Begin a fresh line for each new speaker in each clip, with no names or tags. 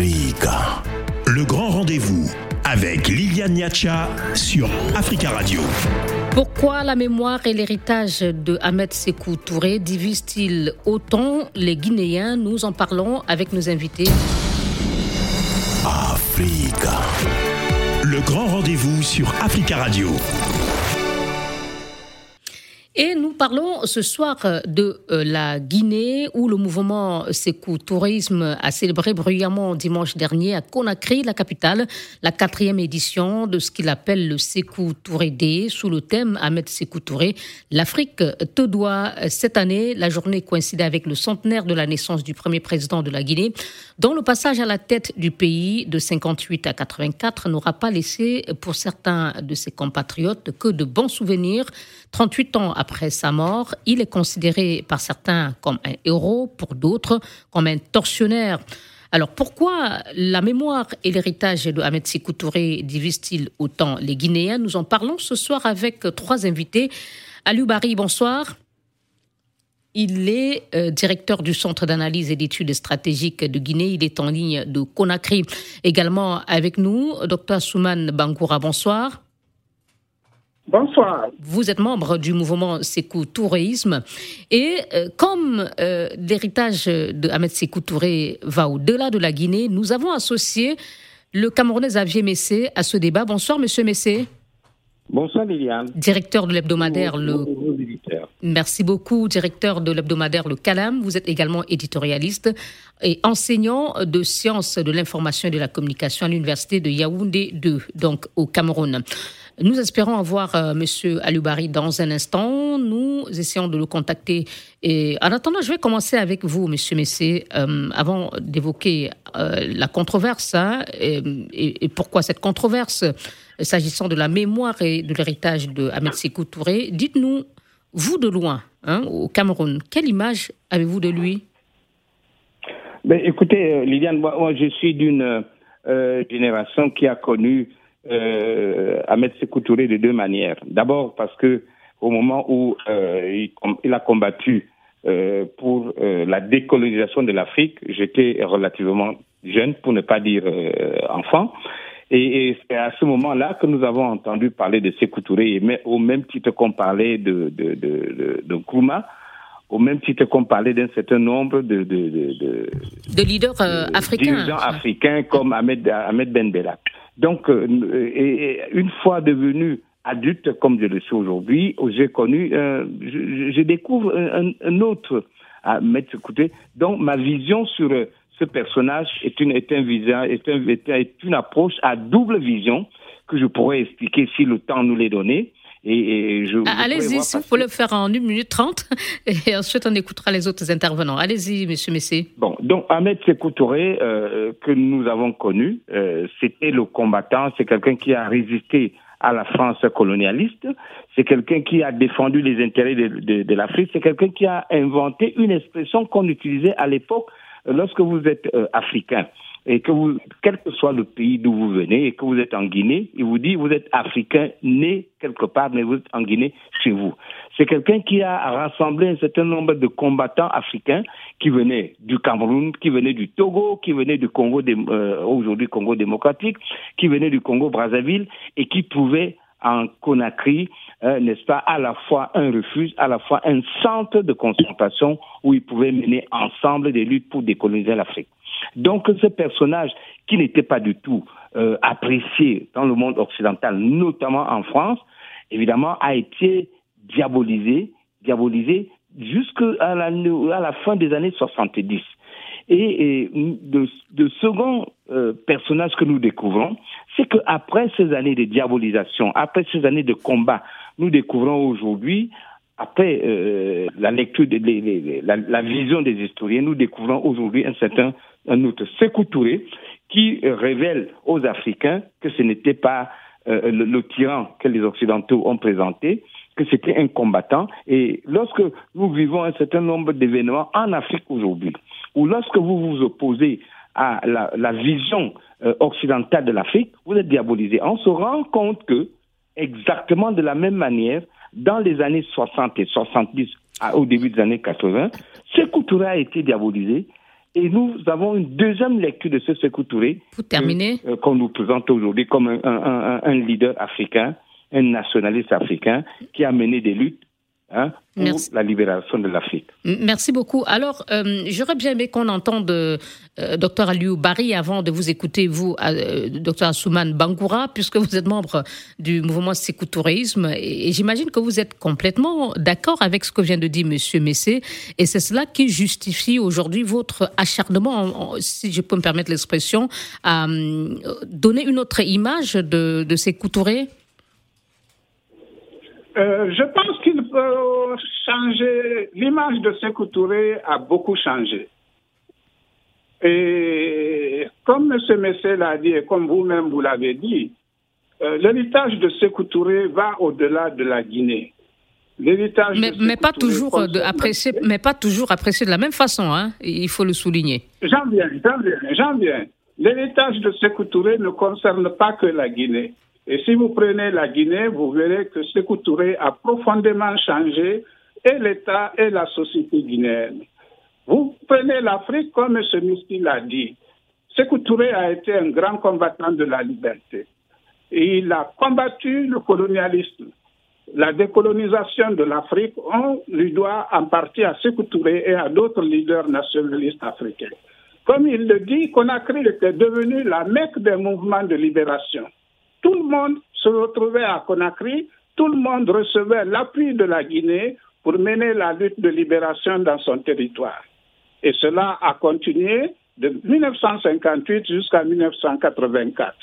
Africa. Le grand rendez-vous avec Liliane Niacha sur Africa Radio.
Pourquoi la mémoire et l'héritage de Ahmed Sekou Touré divisent-ils autant les Guinéens? Nous en parlons avec nos invités.
Africa. Le grand rendez-vous sur Africa Radio.
Et nous parlons ce soir de euh, la Guinée où le mouvement Sekou Tourisme a célébré bruyamment dimanche dernier à Conakry, la capitale, la quatrième édition de ce qu'il appelle le Sekou Touré Day sous le thème Ahmed Sekou Touré. L'Afrique te doit. Cette année, la journée coïncidait avec le centenaire de la naissance du premier président de la Guinée, dont le passage à la tête du pays de 58 à 84 n'aura pas laissé pour certains de ses compatriotes que de bons souvenirs. 38 ans après sa mort, il est considéré par certains comme un héros, pour d'autres comme un tortionnaire. Alors pourquoi la mémoire et l'héritage de Ahmed Sékou Touré divisent-ils autant les Guinéens? Nous en parlons ce soir avec trois invités. Aliou bonsoir. Il est euh, directeur du Centre d'analyse et d'études stratégiques de Guinée. Il est en ligne de Conakry. Également avec nous, Dr Souman Bangoura, bonsoir.
Bonsoir.
Vous êtes membre du mouvement Sékou Touréisme et euh, comme euh, l'héritage de Ahmed Sékou Touré va au-delà de la Guinée, nous avons associé le Camerounais Xavier Messé à ce débat. Bonsoir, Monsieur Messé.
Bonsoir, Liliane.
Directeur de l'hebdomadaire Le. Merci beaucoup, directeur de l'hebdomadaire Le Calam. Vous êtes également éditorialiste et enseignant de sciences de l'information et de la communication à l'université de Yaoundé 2, donc au Cameroun. Nous espérons avoir euh, Monsieur Alubari dans un instant. Nous essayons de le contacter. Et en attendant, je vais commencer avec vous, Monsieur Messé, euh, avant d'évoquer euh, la controverse hein, et, pourquoi cette controverse s'agissant de la mémoire et de l'héritage de Ahmed Sékou Touré. Dites-nous, vous de loin, hein, au Cameroun, quelle image avez-vous de lui?
Ben, Écoutez, Liliane, moi, moi, je suis d'une génération qui a connu euh, Ahmed Sékou Touré de deux manières. D'abord parce que au moment où euh, il, il, a combattu euh, pour euh, la décolonisation de l'Afrique, j'étais relativement jeune, pour ne pas dire euh, enfant. Et, c'est à ce moment-là que nous avons entendu parler de Sékou Touré, mais au même titre qu'on parlait de, de, de, de, de Nkrumah, au même titre qu'on parlait d'un certain nombre de, de, de,
de leaders africains.
Dirigeants africains comme Ahmed, Ahmed Ben Bella. Donc, euh, et, une fois devenu adulte, comme je le suis aujourd'hui, j'ai connu, euh, je, je, découvre un, un autre Ahmed Sekouté. Donc, ma vision sur ce personnage est une, est un visage, est, un, est une approche à double vision que je pourrais expliquer si le temps nous l'est donné. Et, et je,
Allez-y, si vous pouvez le faire en 1 minute 30, et ensuite on écoutera les autres intervenants. Allez-y, monsieur Messé.
Bon, donc Ahmed Sékou Touré, euh, que nous avons connu, euh, c'était le combattant, c'est quelqu'un qui a résisté à la France colonialiste, c'est quelqu'un qui a défendu les intérêts de, de, de l'Afrique, c'est quelqu'un qui a inventé une expression qu'on utilisait à l'époque lorsque vous êtes euh, africain et que vous, quel que soit le pays d'où vous venez et que vous êtes en Guinée, il vous dit vous êtes africain né quelque part, mais vous êtes en Guinée chez vous. C'est quelqu'un qui a rassemblé un certain nombre de combattants africains qui venaient du Cameroun, qui venaient du Togo, qui venaient du Congo, euh, aujourd'hui Congo démocratique, qui venaient du Congo Brazzaville et qui pouvaient en Conakry, euh, n'est-ce pas, à la fois un refuge, à la fois un centre de concentration où ils pouvaient mener ensemble des luttes pour décoloniser l'Afrique. Donc ce personnage qui n'était pas du tout euh, apprécié dans le monde occidental, notamment en France, évidemment a été diabolisé, diabolisé jusqu'à la, à la fin des années 70. Et, et de, de second euh, personnage que nous découvrons, c'est qu'après ces années de diabolisation, après ces années de combat, nous découvrons aujourd'hui après euh, la lecture, de, la, vision des historiens, nous découvrons aujourd'hui un certain un autre Sékou Touré qui révèle aux Africains que ce n'était pas euh, le, tyran que les Occidentaux ont présenté, que c'était un combattant. Et lorsque nous vivons un certain nombre d'événements en Afrique aujourd'hui, ou lorsque vous vous opposez à la, la vision euh, occidentale de l'Afrique, vous êtes diabolisé. On se rend compte que, exactement de la même manière, dans les années 60 et 70, à, au début des années 80, Sékou Touré a été diabolisé Et nous avons une deuxième lecture de ce Sékou Touré.
Terminer.
Qu'on nous présente aujourd'hui comme un, leader africain, un nationaliste africain qui a mené des luttes Hein, pour la libération de l'Afrique.
Merci beaucoup. Alors, euh, j'aurais bien aimé qu'on entende euh, Dr Aliou Barry avant de vous écouter, vous, euh, Dr Assouman Bangoura, puisque vous êtes membre du mouvement Sécoutourisme. Et, j'imagine que vous êtes complètement d'accord avec ce que vient de dire M. Messé. Et c'est cela qui justifie aujourd'hui votre acharnement, si je peux me permettre l'expression, à donner une autre image de, de
euh, je pense qu'il peut changer. L'image de Sékou Touré a beaucoup changé. Et comme M. Messé l'a dit et comme vous-même vous, l'avez dit, euh, l'héritage de Sékou Touré va au-delà de la Guinée.
L'héritage mais, mais pas toujours de apprécié, mais pas toujours apprécié de la même façon, hein, il faut le souligner.
J'en viens, j'en viens, j'en viens. L'héritage de Sékou Touré ne concerne pas que la Guinée. Et si vous prenez la Guinée, vous verrez que Sékou Touré a profondément changé et l'État et la société guinéenne. Vous prenez l'Afrique, comme M. Miski l'a dit. Sékou Touré a été un grand combattant de la liberté. Il a combattu le colonialisme. La décolonisation de l'Afrique, on lui doit en partie à Sékou Touré et à d'autres leaders nationalistes africains. Comme il le dit, Conakry était devenu la mecque des mouvements de libération. Tout le monde se retrouvait à Conakry, tout le monde recevait l'appui de la Guinée pour mener la lutte de libération dans son territoire. Et cela a continué de 1958 jusqu'à 1984.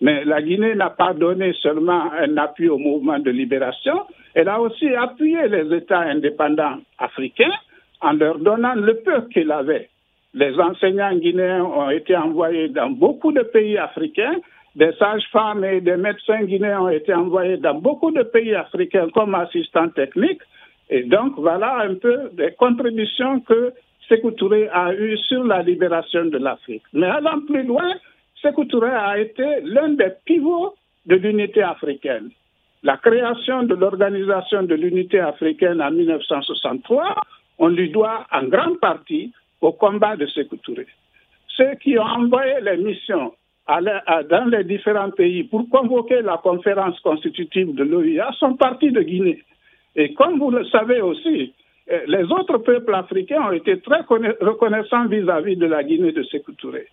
Mais la Guinée n'a pas donné seulement un appui au mouvement de libération, elle a aussi appuyé les États indépendants africains en leur donnant le peu qu'ils avaient. Les enseignants guinéens ont été envoyés dans beaucoup de pays africains des sages-femmes et des médecins guinéens ont été envoyés dans beaucoup de pays africains comme assistants techniques. Et donc, voilà un peu des contributions que Sékou Touré a eues sur la libération de l'Afrique. Mais allant plus loin, Sékou Touré a été l'un des pivots de l'unité africaine. La création de l'Organisation de l'unité africaine en 1963, on lui doit en grande partie au combat de Sékou Touré. Ceux qui ont envoyé les missions dans les différents pays pour convoquer la conférence constitutive de l'OIA sont partis de Guinée. Et comme vous le savez aussi, eh, les autres peuples africains ont été très reconnaissants vis-à-vis de la Guinée de Sékou Touré.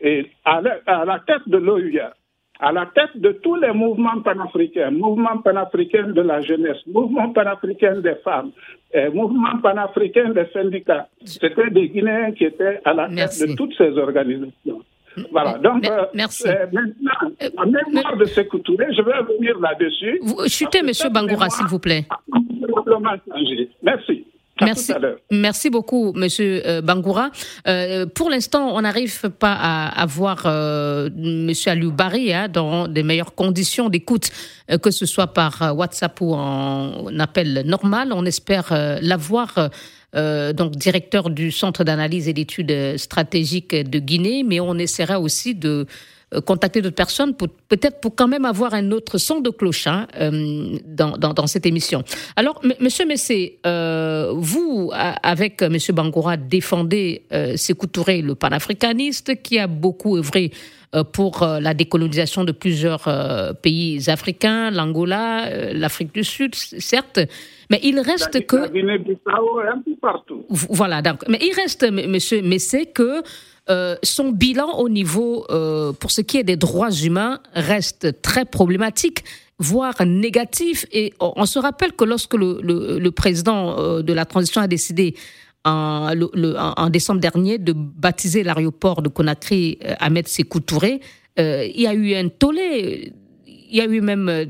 Et à la, tête de l'OIA, à la tête de tous les mouvements panafricains, mouvement panafricain de la jeunesse, mouvement panafricain des femmes, eh, mouvement panafricain des syndicats, c'était des Guinéens qui étaient à la tête de toutes ces organisations. Voilà. Donc, euh,
merci. Euh,
maintenant, en mémoire de Sékou Touré, je vais revenir là-dessus.
Chutez, M. Bangoura, s'il vous plaît.
Merci.
Merci, merci beaucoup, Monsieur euh, Bangoura. Euh, pour l'instant, on n'arrive pas à, avoir voir euh, Monsieur Aliou Barry hein, dans des meilleures conditions d'écoute, que ce soit par WhatsApp ou en appel normal. On espère l'avoir euh, donc directeur du Centre d'analyse et d'études stratégiques de Guinée, mais on essaiera aussi de euh, contacter d'autres personnes, peut-être pour quand même avoir un autre son de cloche hein, euh, dans, dans, cette émission. Alors, Monsieur Messé, vous, avec Monsieur Bangoura, défendez euh, Sékou Touré, le panafricaniste, qui a beaucoup œuvré pour la décolonisation de plusieurs pays africains, l'Angola, l'Afrique du Sud, certes, mais il reste que. Voilà, donc, mais il reste, monsieur Messé, que euh, son bilan au niveau, euh, pour ce qui est des droits humains, reste très problématique voire négatif. Et on se rappelle que lorsque le, président euh, de la transition a décidé en, décembre dernier de baptiser l'aéroport de Conakry Ahmed Sékou Touré, il y a eu un tollé il y a eu même euh,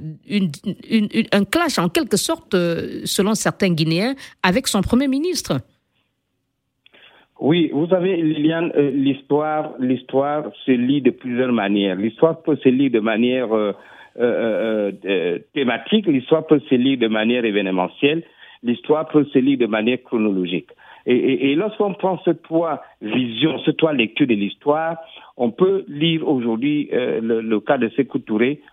un clash en quelque sorte, euh, selon certains Guinéens, avec son Premier ministre.
Oui, vous savez, Liliane, euh, l'histoire, l'histoire se lit de plusieurs manières. L'histoire peut se lire de manière thématique, l'histoire peut se lire de manière événementielle, l'histoire peut se lire de manière chronologique. Et, lorsqu'on prend cette trois vision, cette trois lecture de l'histoire, on peut lire aujourd'hui euh, le, cas de Sékou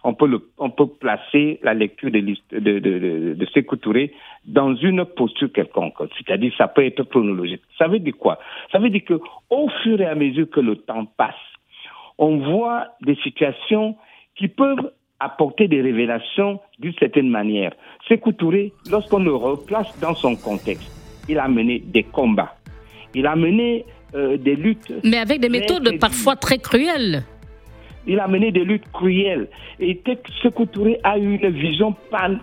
on peut, on peut placer la lecture de, de, de, de dans une posture quelconque. C'est-à-dire, ça peut être chronologique. Ça veut dire quoi? Ça veut dire que au fur et à mesure que le temps passe, on voit des situations qui peuvent apporter des révélations d'une certaine manière. Sékou lorsqu'on le replace dans son contexte, il a mené des combats. Il a mené euh, des luttes.
Mais avec des méthodes parfois très cruelles.
Il a mené des luttes cruelles. Et Sékou Touré a eu une vision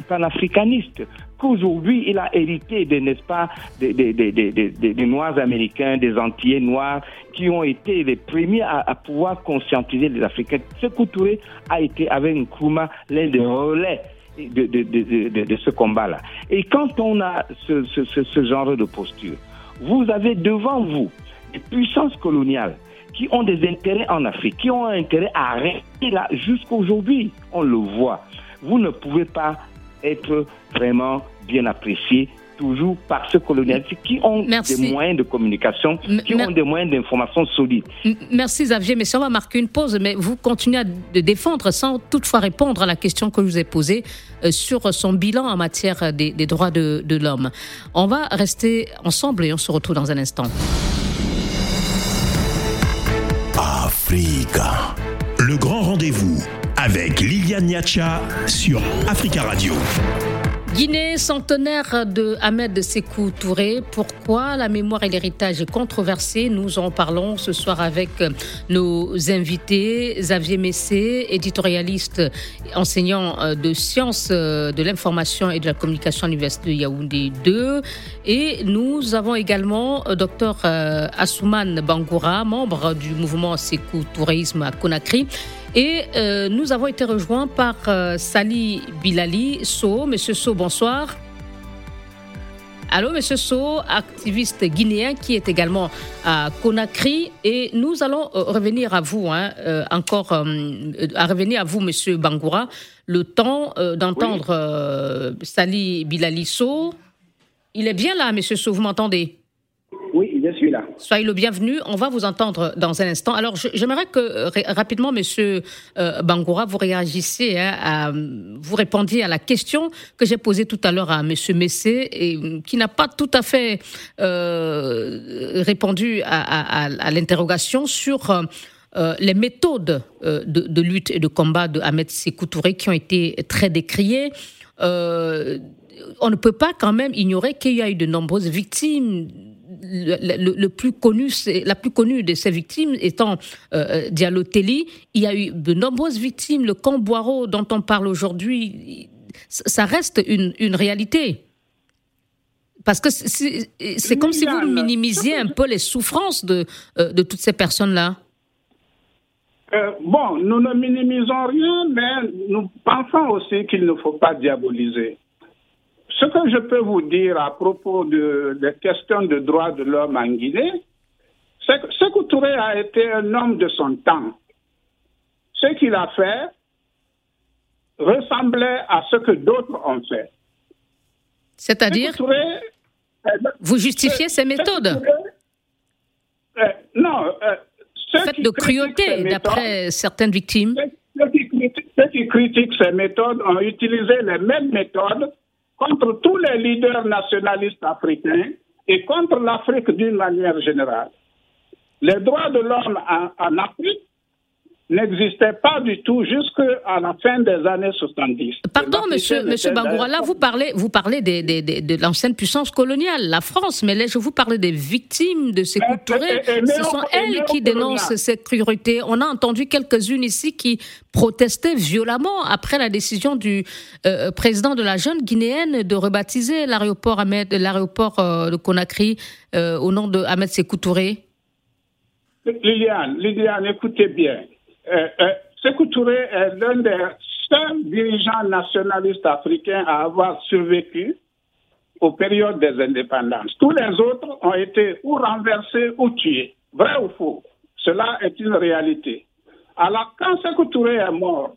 panafricaniste qu'aujourd'hui il a hérité, n'est-ce pas, des, des, Noirs américains, des Antillais noirs, qui ont été les premiers à, pouvoir conscientiser les Africains. Ce Touré a été, avec Nkrumah, l'un des relais de, ce combat-là. Et quand on a ce, ce, genre de posture, vous avez devant vous des puissances coloniales qui ont des intérêts en Afrique, qui ont intérêt à rester là jusqu'aujourd'hui. On le voit. Vous ne pouvez pas être vraiment bien apprécié toujours par ceux colonialistes qui ont des moyens de communication, qui ont des moyens d'information solides.
Merci Xavier, mais si on va marquer une pause, mais vous continuez à de défendre sans toutefois répondre à la question que je vous ai posée euh, sur son bilan en matière des, des droits de, de l'homme. On va rester ensemble et on se retrouve dans un instant.
Africa. Le grand rendez-vous avec Liliane Niacha sur Africa Radio.
Guinée, centenaire de Ahmed Sekou Touré. Pourquoi la mémoire et l'héritage controversé Nous en parlons ce soir avec nos invités. Xavier Messé, éditorialiste, enseignant euh, de sciences euh, de l'information et de la communication à l'Université Yaoundé 2. Et nous avons également euh, Dr Assouman Bangoura, membre du mouvement Sekou Tourisme à Conakry et euh, nous avons été rejoints par euh, Sali Bilali So. Monsieur So, bonsoir. Allô, Monsieur So, activiste guinéen qui est également à Conakry. Et nous allons euh, revenir à vous, hein, encore, à revenir à vous, Monsieur Bangoura, le temps d'entendre Sali Bilali So. Il est bien là, Monsieur So, vous m'entendez? Soyez le bienvenu. On va vous entendre dans un instant. Alors, j'aimerais que euh, rapidement, Monsieur euh, Bangoura, vous réagissiez, hein, à, vous répondiez à la question que j'ai posée tout à l'heure à Monsieur Messé et euh, qui n'a pas tout à fait répondu à, l'interrogation sur les méthodes de, lutte et de combat de Ahmed qui ont été très décriées. on ne peut pas quand même ignorer qu'il y a eu de nombreuses victimes le, plus connu, la plus connue de ces victimes étant euh, Diallo Telly. Il y a eu de nombreuses victimes. Le camp Boireau dont on parle aujourd'hui, ça reste une, une réalité. Parce que c'est comme si vous minimisiez un peu les souffrances de, euh, de toutes ces personnes-là.
Euh, bon, nous ne minimisons rien, mais nous pensons aussi qu'il ne faut pas diaboliser. Ce que je peux vous dire à propos de, des questions de droits de l'homme en Guinée, c'est que Sekou Touré a été un homme de son temps. Ce qu'il a fait ressemblait à ce que d'autres ont fait.
C'est-à-dire Vous justifiez ces méthodes
euh, Non. Euh,
Faites de cruauté, d'après certaines victimes.
ceux qui critiquent ces méthodes ont utilisé les mêmes méthodes contre tous les leaders nationalistes africains et contre l'Afrique d'une manière générale. Les droits de l'homme en, Afrique n'existait pas du tout jusqu'à la fin des années 70.
Pardon, monsieur, monsieur Bangoura, là, vous parlez, vous parlez des, des, de l'ancienne puissance coloniale, la France, mais là, je vous parle des victimes de ces coups Ce sont elles qui dénoncent cette cruauté. On a entendu quelques-unes ici qui protestaient violemment après la décision du euh, président de la jeune guinéenne de rebaptiser l'aéroport l'aéroport euh, de Conakry euh, au nom de Ahmed Sékou Touré.
Liliane, Liliane, écoutez bien. Euh, euh, Sekou Touré est l'un des seuls dirigeants nationalistes africains à avoir survécu aux périodes des indépendances. Tous les autres ont été ou renversés ou tués. Vrai ou faux Cela est une réalité. Alors, quand Sekou Touré est mort,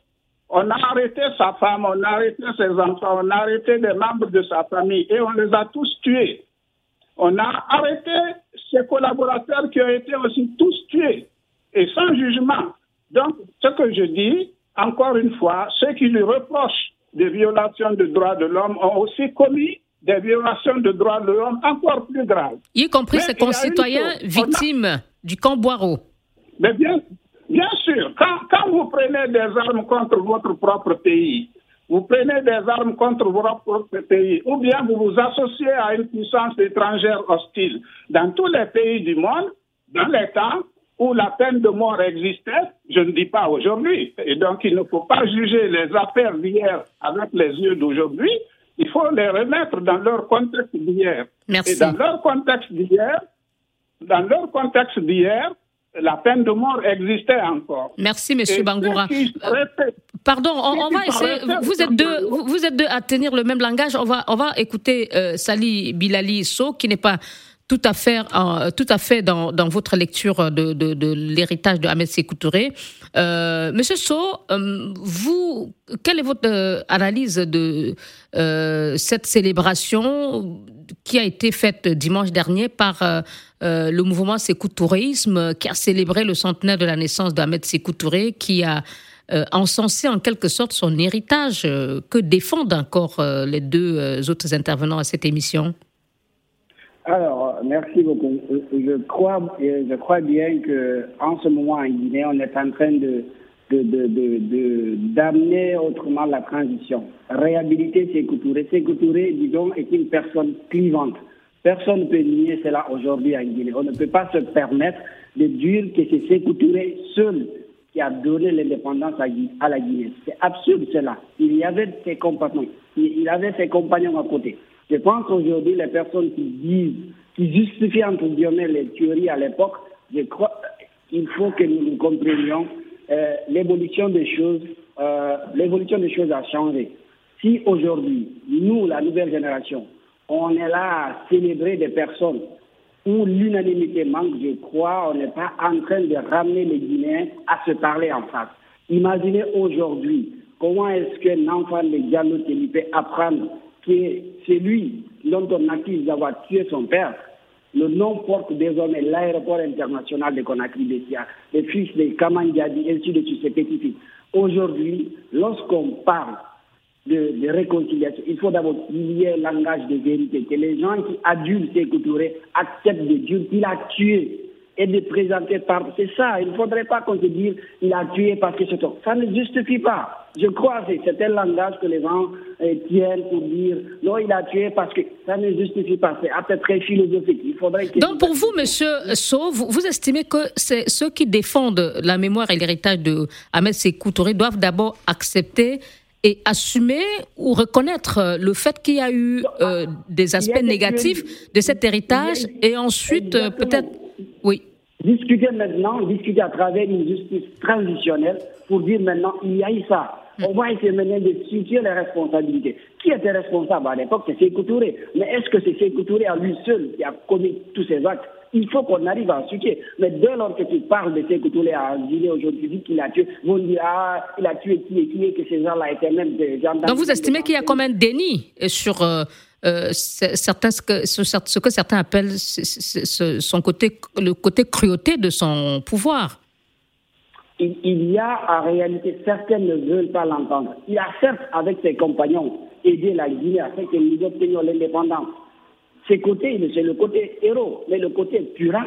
On a arrêté sa femme, on a arrêté ses enfants, on a arrêté des membres de sa famille et on les a tous tués. On a arrêté ses collaborateurs qui ont été aussi tous tués et sans jugement. Donc, ce que je dis, encore une fois, ceux qui lui reprochent des violations de droits de l'homme ont aussi commis des violations de droits de l'homme encore plus graves.
Y compris ses concitoyens victimes du camp Boireau.
Mais bien, bien sûr, quand, quand vous prenez des armes contre votre propre pays, vous prenez des armes contre votre propre pays, ou bien vous vous associez à une puissance étrangère hostile. Dans tous les pays du monde, dans les temps où la peine de mort existait, je ne dis pas aujourd'hui, et donc il ne faut pas juger les affaires d'hier avec les yeux d'aujourd'hui, il faut les remettre dans leur contexte d'hier.
Merci.
Et dans leur contexte d'hier, dans leur contexte d'hier, la peine de mort existait encore.
Merci, Monsieur Bangoura.
répètent-
Pardon, on, va essayer. Vous êtes
de-
deux, vous êtes deux à tenir le même langage. On va, on va écouter euh, Sali Bilali So, qui n'est pas tout à fait, en- tout à fait dans, dans votre lecture de, de, de l'héritage de Ahmed Sékou Touré. Euh, Monsieur So, euh, vous, quelle est votre euh, analyse de euh, cette célébration qui a été faite dimanche dernier par euh, euh, le mouvement Sékou Tourisme, qui a célébré le centenaire de la naissance d'Ahmed Sékou Touré, qui a euh, encensé en quelque sorte son héritage. euh, que défendent encore euh, les deux euh, autres intervenants à cette émission?
Alors, merci beaucoup. Je crois, je crois bien que en ce moment en Guinée, on est en train de d'amener autrement la transition. Réhabiliter Sékou Touré. Sékou disons, est une personne clivante. Personne ne peut nier cela aujourd'hui en Guinée. On ne peut pas se permettre de dire que c'est Sékou Touré seul qui a donné l'indépendance à, la Guinée. C'est absurde cela. Il y avait ses compagnons. Il avait ses compagnons à côté. Je pense aujourd'hui les personnes qui disent, qui justifient entre guillemets les théories à l'époque, je crois il faut que nous, comprenions euh, l'évolution des choses. euh, l'évolution des choses a changé. Si aujourd'hui, nous, la nouvelle génération, on est là à célébrer des personnes où l'unanimité manque, je crois, on n'est pas en train de ramener les Guinéens à se parler en face. Imaginez aujourd'hui comment est-ce qu'un enfant de Diallo peut apprendre c'est lui dont on accuse d'avoir tué son père. Le nom porte désormais l'aéroport international de Conakry-Bessia, le fils de Kamandjadi, ainsi de suite, ses petits-fils. Aujourd'hui, lorsqu'on parle de, réconciliation, il faut d'abord qu'il y langage de vérité, que les gens qui adulent Sékou acceptent de dire qu'il a tué et de présenter par... C'est ça, il ne faudrait pas qu'on se dise il a tué parce que c'est. Ça ne justifie pas. Je crois que c'est un langage que les gens euh, tiennent pour dire non, il a tué parce que ça ne justifie pas. C'est à peu près philosophique. Il faudrait que...
Donc pour vous, Monsieur So, vous, estimez que c'est ceux qui défendent la mémoire et l'héritage de Ahmed Sékou Touré doivent d'abord accepter et assumer ou reconnaître le fait qu'il y a eu euh, des aspects
des
négatifs de cet héritage et ensuite euh, peut-être... Oui.
Discuter maintenant, discuter à travers une justice transitionnelle pour dire maintenant, il y a eu ça. On va essayer maintenant de situer les responsabilités. Qui était responsable à l'époque? C'est Sékou Touré. Mais est-ce que c'est Sékou Touré à lui seul qui a commis tous ces actes? Il faut qu'on arrive à situer. Mais dès lors que tu parles de Sékou Touré à Guinée aujourd'hui, qu'il a tué, vont dire, ah, il a tué qui et qui et que ces gens-là étaient même des gendarmes.
Donc vous estimez qu'il y a comme un déni sur euh, euh, ce, que, ce que certains appellent son côté, le côté cruauté de son pouvoir
il, y a en réalité, certains ne veulent pas l'entendre. Il a certes, avec ses compagnons, aidé la Guinée afin que nous obtenions l'indépendance. C'est le côté héros, mais le côté purin,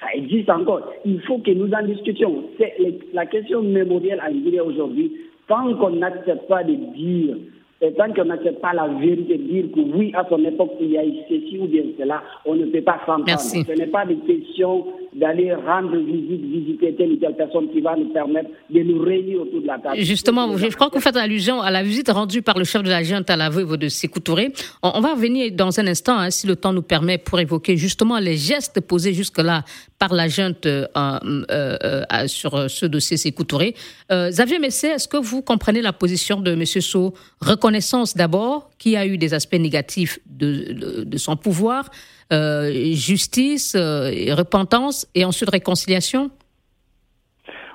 ça existe encore. Il faut que nous en discutions. C'est la question mémorielle en Guinée aujourd'hui. Tant qu'on n'accepte pas de dire, et tant qu'on n'accepte pas la vérité, dire que oui, à son époque, il y a eu ceci ou bien cela, on ne peut pas s'entendre. Ce n'est pas des questions d'aller rendre visite, visiter telle ou telle personne qui va nous permettre de nous réunir autour de la table.
Justement, je crois que vous faites allusion à la visite rendue par le chef de la junte à la veuve de Sékou Touré. On, va revenir dans un instant, hein, si le temps nous permet, pour évoquer justement les gestes posés jusque-là par la junte euh, euh, euh, sur euh, ce dossier Sékou Touré. Euh, Xavier Messé, est-ce que vous comprenez la position de M. So Reconnaissance d'abord, qui a eu des aspects négatifs de, de, de son pouvoir, euh, justice, euh, repentance et ensuite réconciliation?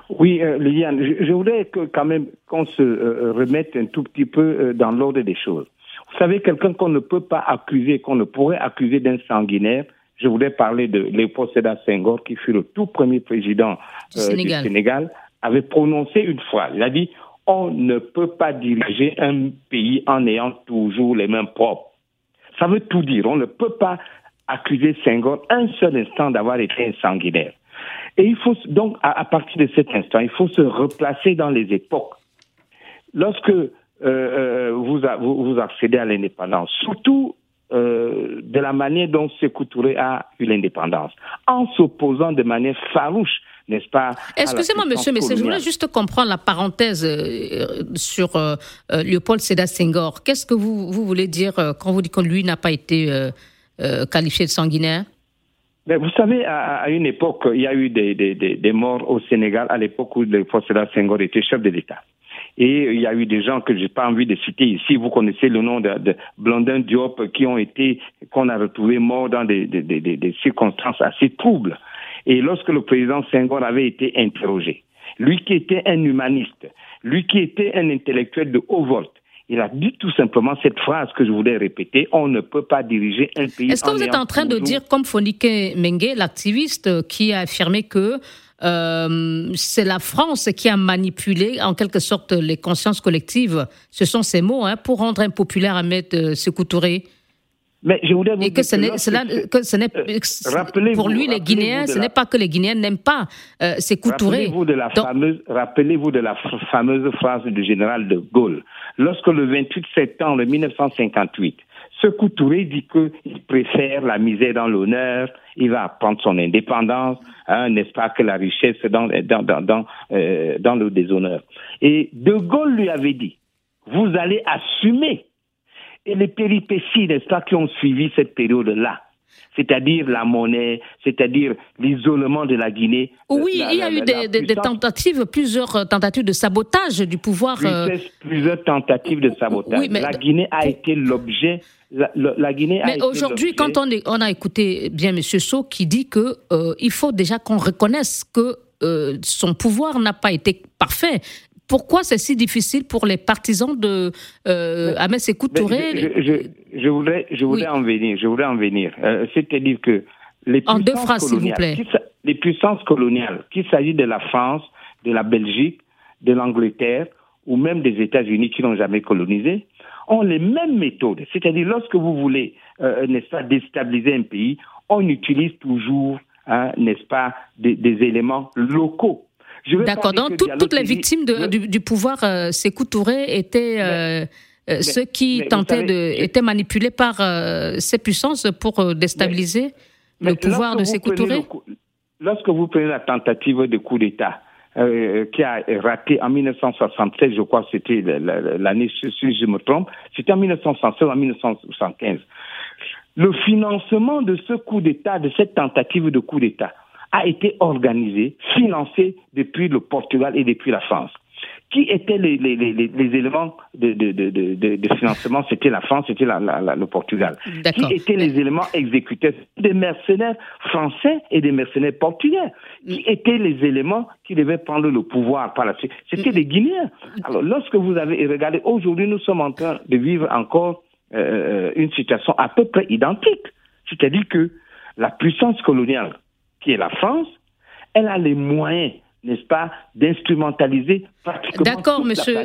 Oui, euh, Liliane, je, voudrais que, quand même qu'on se euh, remette un tout petit peu dans l'ordre des choses. Vous savez, quelqu'un qu'on ne peut pas accuser, qu'on ne pourrait accuser d'un sanguinaire, je voudrais parler de Léopold Sédar Senghor, qui fut le tout premier président du Sénégal, avait prononcé une phrase. Il a dit on ne peut pas diriger un pays en ayant toujours les mains propres. Ça veut tout dire. On ne peut pas accuser Senghor un seul instant d'avoir été sanguinaire. Et il faut donc, à, partir de cet instant, il faut se replacer dans les époques. Lorsque euh, euh, vous, vous, accédez à l'indépendance, surtout euh, de la manière dont Sékou Touré a eu l'indépendance, en s'opposant de manière farouche, n'est-ce pas
Excusez-moi, monsieur, mais je voulais juste comprendre la parenthèse sur Léopold Sédar Senghor. Qu'est-ce que vous, vous voulez dire quand vous dites que lui n'a pas été qualifié de sanguinaire?
Vous savez, à, une époque, il y a eu des, des, des, morts au Sénégal, à l'époque où le Sédar Senghor était chef de l'État. Et il y a eu des gens que je n'ai pas envie de citer ici. Vous connaissez le nom de, de Blondin Diop qui ont été, qu'on a retrouvés morts dans des, des, des, circonstances assez troubles. Et lorsque le président Senghor avait été interrogé, lui qui était un humaniste, lui qui était un intellectuel de haut volt, il a dit tout simplement cette phrase que je voulais répéter on ne peut pas diriger un pays.
Est-ce que vous êtes en train de dire, comme Fonike Mengue, l'activiste qui a affirmé que euh, c'est la France qui a manipulé en quelque sorte les consciences collectives, ce sont ces mots, hein, pour rendre impopulaire Ahmed euh, Sékou Touré
mais je voudrais vous
et que ce n'est, que ce n'est, euh, pour lui les Guinéens, ce n'est pas que les Guinéens n'aiment pas euh, Sékou Touré.
Rappelez-vous de la fameuse, rappelez-vous de la fameuse phrase du général de Gaulle, lorsque le 28 septembre 1958, Sékou Touré dit qu'il préfère la misère dans l'honneur, il va prendre son indépendance, hein, n'est-ce pas, que la richesse dans, dans, dans, dans, euh, dans le déshonneur. Et de Gaulle lui avait dit, vous allez assumer et les péripéties, n'est-ce pas, qui ont suivi cette période-là c'est-à-dire la monnaie, c'est-à-dire l'isolement de la Guinée.
Oui, il y a eu des, tentatives, plusieurs tentatives de sabotage du pouvoir.
Euh, plusieurs, tentatives de sabotage. Oui, mais la Guinée a été l'objet. La, Guinée
mais aujourd'hui, quand on, on, a écouté bien M. Sow qui dit que euh, il faut déjà qu'on reconnaisse que euh, son pouvoir n'a pas été parfait pourquoi c'est si difficile pour les partisans de euh, Ahmed Sékou Touré
je, voudrais, je voudrais en venir. Je voudrais en venir. Euh, c'est-à-dire que les
en deux phrases, s'il vous plaît.
Les puissances coloniales, qu'il s'agisse de la France, de la Belgique, de l'Angleterre ou même des États-Unis qui n'ont jamais colonisé, ont les mêmes méthodes. C'est-à-dire lorsque vous voulez, euh, n'est-ce pas, déstabiliser un pays, on utilise toujours, hein, n'est-ce pas, des, des éléments locaux
D'accord. Donc, toutes les victimes du, pouvoir euh, Sékou Touré étaient euh, euh, ceux qui tentaient de, étaient manipulés par ces puissances pour déstabiliser le pouvoir de Sékou Touré.
lorsque vous prenez la tentative de coup d'État. qui a raté en 1976, je crois que c'était l'année, si je me trompe, c'était en 1976 en 1975. Le financement de ce coup d'État, de cette tentative de coup d'État, a été organisé, financé depuis le Portugal et depuis la France. Qui étaient les, les, les, les éléments de, de, de, de, financement? C'était la France, c'était la, la, le Portugal. Qui étaient les éléments exécutés? Des mercenaires français et des mercenaires portugais. Qui étaient les éléments qui devaient prendre le pouvoir par la suite? C'était les Guinéens. Alors, lorsque vous avez regardé, aujourd'hui, nous sommes en train de vivre encore euh, une situation à peu près identique. C'est-à-dire que la puissance coloniale qui est la France, elle a les moyens n'est-ce pas, d'instrumentaliser
pratiquement D'accord, monsieur,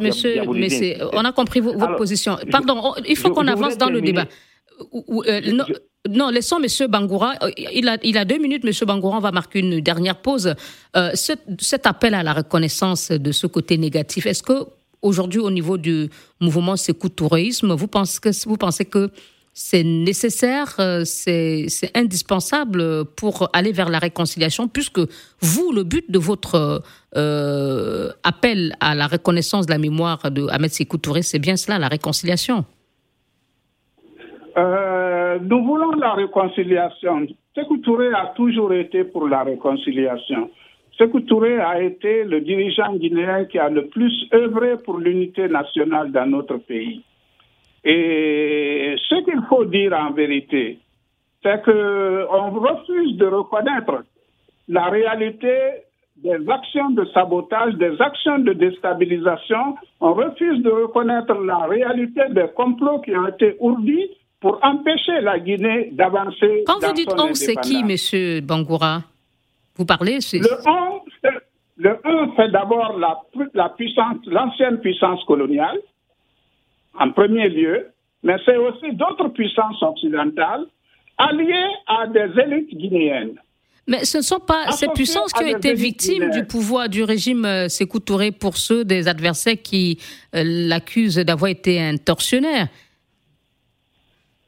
monsieur, monsieur on a compris votre position. Pardon, il faut qu'on avance dans le débat. Euh, non, laissons Monsieur Bangoura. Il a, il a deux minutes, Monsieur Bangoura. On va marquer une dernière pause. Euh, cet, appel à la reconnaissance de ce côté négatif, est-ce que aujourd'hui, au niveau du mouvement Secours Tourisme, vous pensez que vous pensez que c'est nécessaire, euh, c'est indispensable pour aller vers la réconciliation, puisque vous, le but de votre euh, appel à la reconnaissance de la mémoire de Ahmed Sékou Touré, c'est bien cela, la réconciliation.
Euh, nous voulons la réconciliation. Sékou Touré a toujours été pour la réconciliation. Sékou Touré a été le dirigeant guinéen qui a le plus œuvré pour l'unité nationale dans notre pays. Et ce qu'il faut dire en vérité, c'est qu'on refuse de reconnaître la réalité des actions de sabotage, des actions de déstabilisation. On refuse de reconnaître la réalité des complots qui ont été ourdis pour empêcher la Guinée d'avancer.
Quand vous dites on, c'est qui, M. Bangoura? Vous parlez
Le on, le fait d'abord la, la puissance, l'ancienne puissance coloniale, en premier lieu, mais c'est aussi d'autres puissances occidentales alliées à des élites guinéennes.
Mais ce ne sont pas ces puissances qui ont été victimes du pouvoir du régime euh, Sékou Touré pour ceux des adversaires qui euh, l'accusent d'avoir été un tortionnaire.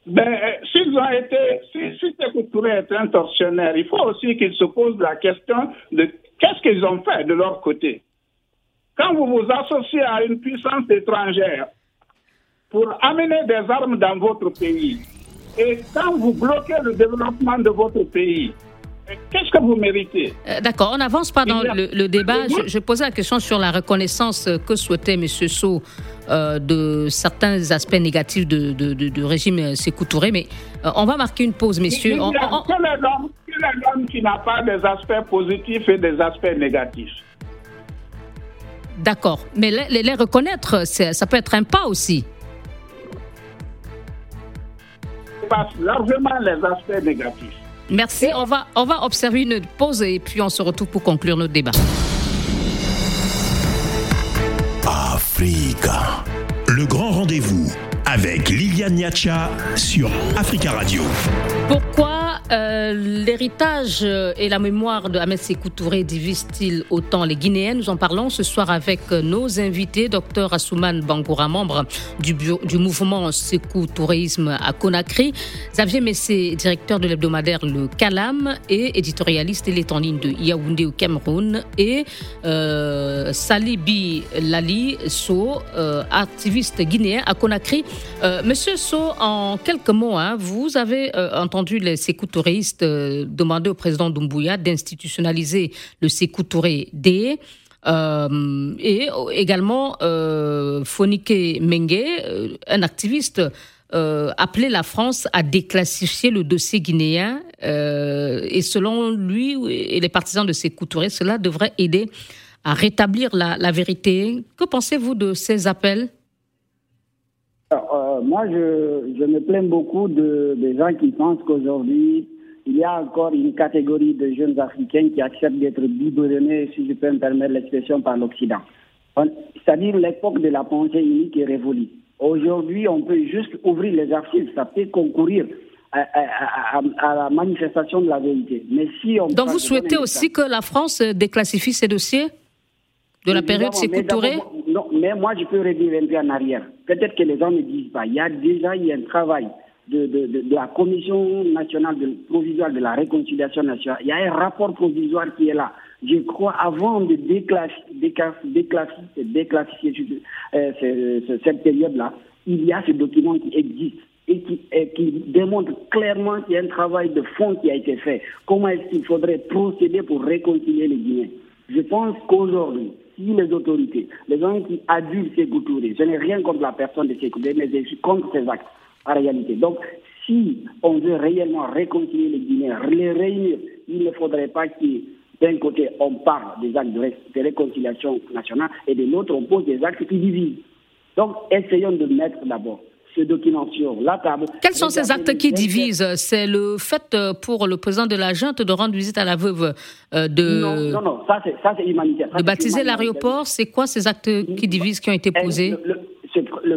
Ben, euh, s'ils ont été, si, si Sékou Touré est un tortionnaire, il faut aussi qu'ils se posent la question de qu'est-ce qu'ils ont fait de leur côté. Quand vous vous associez à une puissance étrangère pour amener des armes dans votre pays, et quand vous bloquez le développement de votre pays, Qu'est-ce que vous méritez?
Euh, D'accord, on n'avance pas dans le, débat. Je, posais la question sur la reconnaissance que souhaitait M. Sow euh, de certains aspects négatifs du de, régime Sékou Touré, mais euh, on va marquer une pause, messieurs.
Quel est l'homme qui n'a pas des aspects positifs et des aspects négatifs
D'accord, mais les, les reconnaître, ça peut être un pas aussi.
Largement les aspects négatifs.
Merci. On va, on va observer une pause et puis on se retrouve pour conclure notre débat.
Africa. Le grand rendez-vous avec Liliane Niacha sur Africa Radio.
Pourquoi euh, l'héritage et la mémoire de Ahmed Sékou Touré divisent-ils autant les Guinéens? Nous en parlons ce soir avec nos invités, Dr Assouman Bangoura, membre du, du mouvement Sékou Tourisme à Conakry, Xavier Messé, directeur de l'hebdomadaire Le Calam et éditorialiste et est en ligne de Yaoundé au Cameroun, et euh, Salibi Lali So, euh, activiste guinéen à Conakry. Monsieur So, en quelques mots, hein, vous avez entendu les Sékou Touré euh, demandé au président Doumbouya d'institutionnaliser le Sékou Touré D. Euh, et également euh, Fonike Mengue, euh, un activiste, euh, appelé la France à déclassifier le dossier guinéen. et selon lui et les partisans de Sékou Touré, cela devrait aider à rétablir la, vérité. Que pensez-vous de ces appels?
Moi, je, je, me plains beaucoup de, des gens qui pensent qu'aujourd'hui, il y a encore une catégorie de jeunes Africains qui acceptent d'être biberonnés, si je peux me permettre l'expression, par l'Occident. C'est-à-dire l'époque de la pensée unique est révolue. Aujourd'hui, on peut juste ouvrir les archives, ça peut concourir à, la manifestation de la vérité.
Mais si on Donc vous souhaitez aussi que la France déclassifie ces dossiers de la période Sékou Touré
Non, mais moi je peux revenir un peu en arrière. Peut-être que les gens ne disent pas. Il y a déjà eu un travail de, la Commission nationale provisoire de la réconciliation nationale. Il y a un rapport provisoire qui est là. Je crois, avant de déclassifier, euh, cette période-là, il y a ce document qui existe et qui, qui démontre clairement qu'il y a un travail de fond qui a été fait. Comment est-ce qu'il faudrait procéder pour réconcilier les Guinéens? Je pense qu'aujourd'hui, les autorités, les gens qui adulent ces Touré, je n'ai rien contre la personne de ces mais je suis contre ces actes en réalité. Donc, si on veut réellement réconcilier les Guinéens, les réunir, il ne faudrait pas que d'un côté on parle des actes de réconciliation nationale et de l'autre on pose des actes qui divisent. Donc, essayons de mettre d'abord ce document sur la table.
Quels sont ces actes qui divisent? C'est le fait euh, pour le président de la junte de rendre visite à la veuve euh, de.
Non, non, ça c'est humanitaire.
de baptiser l'aéroport, c'est quoi ces actes qui divisent qui ont été posés?
Le,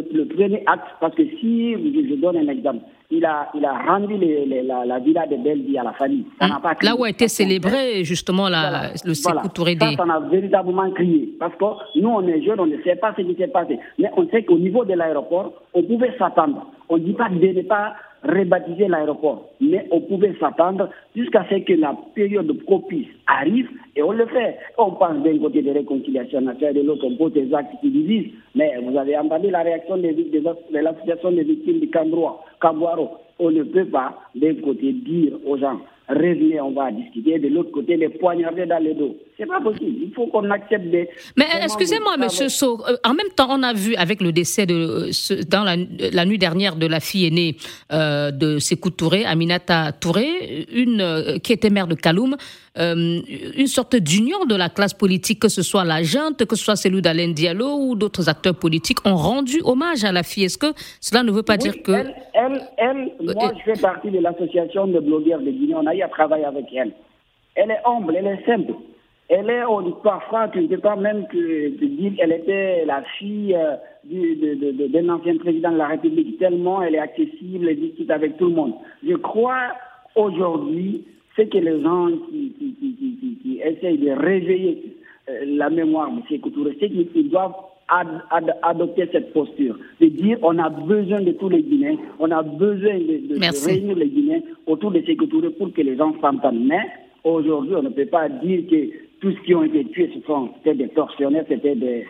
premier acte, parce que si je, donne un exemple, il a, il a rendu la, villa de Belleville à la famille.
Hum. Là où a été célébré justement la, le Sékou Touré
Ça, ça a véritablement crié. Parce que nous, on est jeunes, on ne sait pas ce qui s'est passé. Mais on sait qu'au niveau de l'aéroport, on pouvait s'attendre. On ne dit pas de ne pas rebaptiser l'aéroport. Mais on pouvait s'attendre jusqu'à ce que la période propice arrive et on le fait. On parle d'un côté de réconciliation nationale et de l'autre on pose des actes qui divisent. Mais vous avez entendu la réaction des, des, de l'association des victimes du Cambouaro. On ne peut pas d'un côté dire aux gens revenez, on va discuter, de l'autre côté les poignarder dans le dos. C'est pas possible. Il faut qu'on accepte des.
Mais excusez-moi, Monsieur So. Euh, en même temps, on a vu avec le décès de dans la, nuit dernière de la fille aînée de Sékou Touré, Aminata Touré, une qui était mère de Kaloum, une sorte d'union de la classe politique, que ce soit la junte, que ce soit celui d'Alain Diallo ou d'autres acteurs politiques, ont rendu hommage à la fille. Est-ce que cela ne veut pas dire que
elle, elle, elle moi, je fais partie de l'association de blogueurs de Guinée. On a eu à travailler avec elle. Elle est humble, elle est simple. Elle est, parfois, tu ne sais pas même que, dire qu'elle était la fille euh, d'un ancien président de la République, tellement elle est accessible, elle discute avec tout le monde. Je crois aujourd'hui, c'est que les gens qui, qui, essayent de réveiller euh, la mémoire de ces Touré, c'est qu'ils doivent adopter cette posture, de dire on a besoin de tous les Guinéens, on a besoin de, réunir les Guinéens autour de ces Touré pour que les gens s'entendent. Mais aujourd'hui, on ne peut pas dire que tous qui ont été tués, c'était des tortionnaires, c'était des,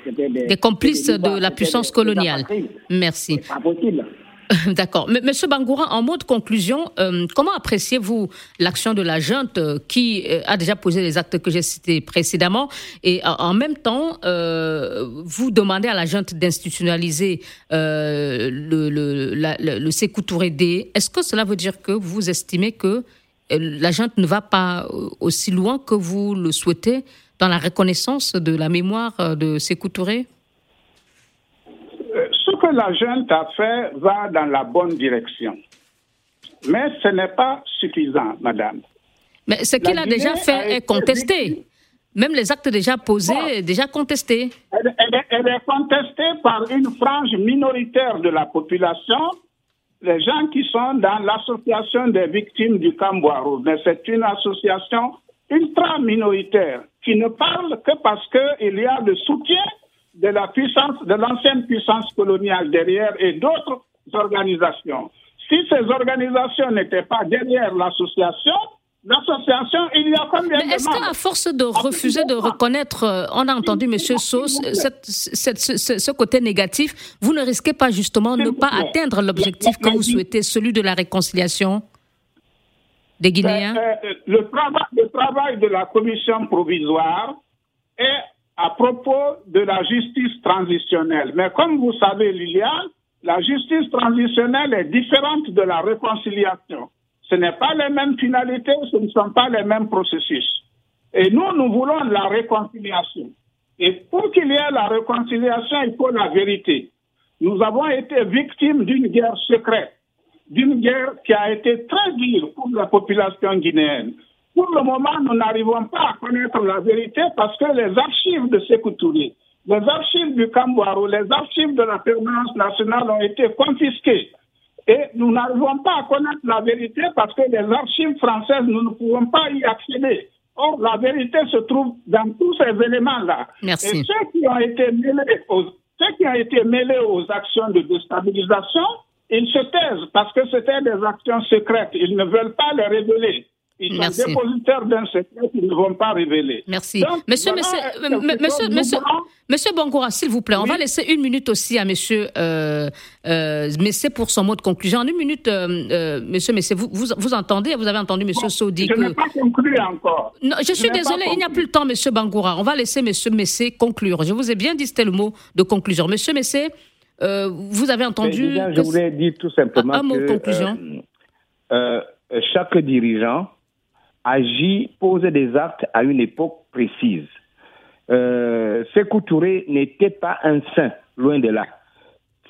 des, complices de la puissance coloniale. Merci.
C'est pas possible.
D'accord. Monsieur Bangoura, en mot de conclusion, euh, comment appréciez-vous l'action de la junte euh, qui euh, a déjà posé les actes que j'ai cités précédemment et en même temps, vous demandez à la junte d'institutionnaliser le, le, le, le. Est-ce que cela veut dire que vous estimez que la junte ne va pas aussi loin que vous le souhaitez dans la reconnaissance de la mémoire de Sékou Touré?
Que la junte a fait va dans la bonne direction. Mais ce n'est pas suffisant, madame.
Mais ce qu'il a déjà fait est contesté. Même les actes déjà posés, déjà contestés.
Elle, elle, est contestée par une frange minoritaire de la population, les gens qui sont dans l'association des victimes du Camboiro. Mais c'est une association ultra minoritaire qui ne parle que parce qu'il y a le soutien de la puissance, de l'ancienne puissance coloniale derrière et d'autres organisations. Si ces organisations n'étaient pas derrière l'association, l'association, il y a combien
Mais est-ce qu'à force de refuser de reconnaître, euh, on a entendu M. Sauce, ce, côté négatif, vous ne risquez pas justement de ne pas atteindre l'objectif que vous souhaitez, celui de la réconciliation des Guinéens?
euh, euh, le, travail, le travail de la commission provisoire est à propos de la justice transitionnelle. Mais comme vous savez, Liliane, la justice transitionnelle est différente de la réconciliation. Ce n'est pas les mêmes finalités, ce ne sont pas les mêmes processus. Et nous, nous voulons la réconciliation. Et pour qu'il y ait la réconciliation, il faut la vérité. Nous avons été victimes d'une guerre secrète, d'une guerre qui a été très dure pour la population guinéenne. Pour le moment, nous n'arrivons pas à connaître la vérité parce que les archives de Sékou les archives du Camboiro, les archives de la permanence nationale ont été confisquées. Et nous n'arrivons pas à connaître la vérité parce que les archives françaises, nous ne pouvons pas y accéder. Or, la vérité se trouve dans tous ces éléments-là.
Merci.
Et ceux qui ont été mêlés aux, ceux qui ont été mêlés aux actions de déstabilisation, ils se taisent parce que c'était des actions secrètes. Ils ne veulent pas les révéler. Ils Merci. sont dépositaires d'un secret qu'ils ne vont pas révéler.
Merci. monsieur, monsieur, monsieur, monsieur, monsieur Bongoura, s'il vous plaît, on va laisser une minute aussi à monsieur euh, euh, Messé pour son mot de conclusion. En une minute, euh, euh monsieur Messé, vous, vous, vous, entendez, vous avez entendu monsieur Saudi
Je n'ai pas conclu encore.
Non, je, suis désolé, il n'y a plus le temps, monsieur Bangoura. On va laisser monsieur Messé conclure. Je vous ai bien dit, c'était le mot de conclusion. Monsieur Messé, euh, vous avez entendu...
je voulais dire tout simplement
un, un mot de conclusion.
chaque dirigeant agit, pose des actes à une époque précise. Euh, Touré n'était pas un saint, loin de là.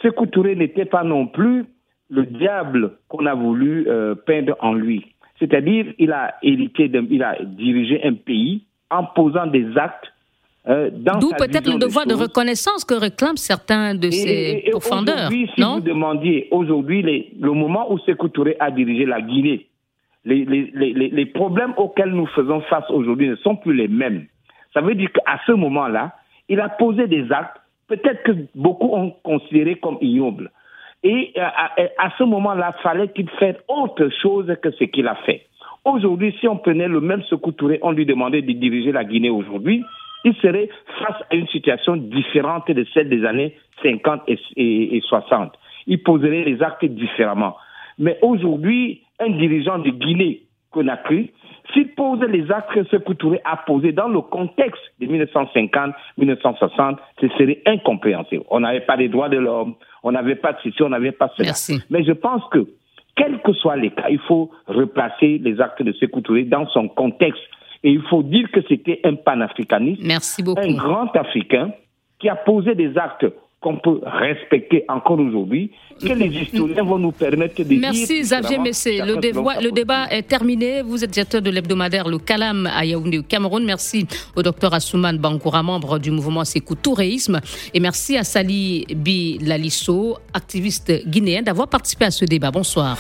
Sékou Touré n'était pas non plus le diable qu'on a voulu euh, peindre en lui. C'est-à-dire, il a hérité, il a dirigé un pays en posant des actes
euh, D'où peut-être le devoir de reconnaissance que réclament certains de ses profondeurs.
Si vous demandiez aujourd'hui le moment où Sékou Touré a dirigé la Guinée, les, problèmes auxquels nous faisons face aujourd'hui ne sont plus les mêmes. Ça veut dire qu'à ce moment-là, il a posé des actes, peut-être que beaucoup ont considéré comme ignobles. Et euh, à, ce moment-là, fallait qu'il fasse autre chose que ce qu'il a fait. Aujourd'hui, si on prenait le même Sekou Touré, on lui demandait de diriger la Guinée aujourd'hui, il serait face à une situation différente de celle des années 50 et, et, et 60. Il poserait les actes différemment. Mais aujourd'hui, un dirigeant de Guinée Conakry, s'il pose les actes que ce Touré a posés dans le contexte de 1950-1960, ce serait incompréhensible. On n'avait pas les droits de l'homme, on n'avait pas de ceci, on n'avait pas cela. Mais je pense que, quels que soient les cas, il faut replacer les actes de Sékou Touré dans son contexte. Et il faut dire que c'était un panafricaniste, un grand Africain qui a posé des actes qu'on peut respecter encore aujourd'hui, que les historiens vont nous permettre de
Merci Xavier Messé. Le, le, débat est terminé. Vous êtes directeur de l'hebdomadaire Le Calam à Yaoundé au Cameroun. Merci au docteur Assouman Bankoura, membre du mouvement Sekou Touréisme. Et merci à Sali Bi Lalisso, activiste guinéen, d'avoir participé à ce débat. Bonsoir.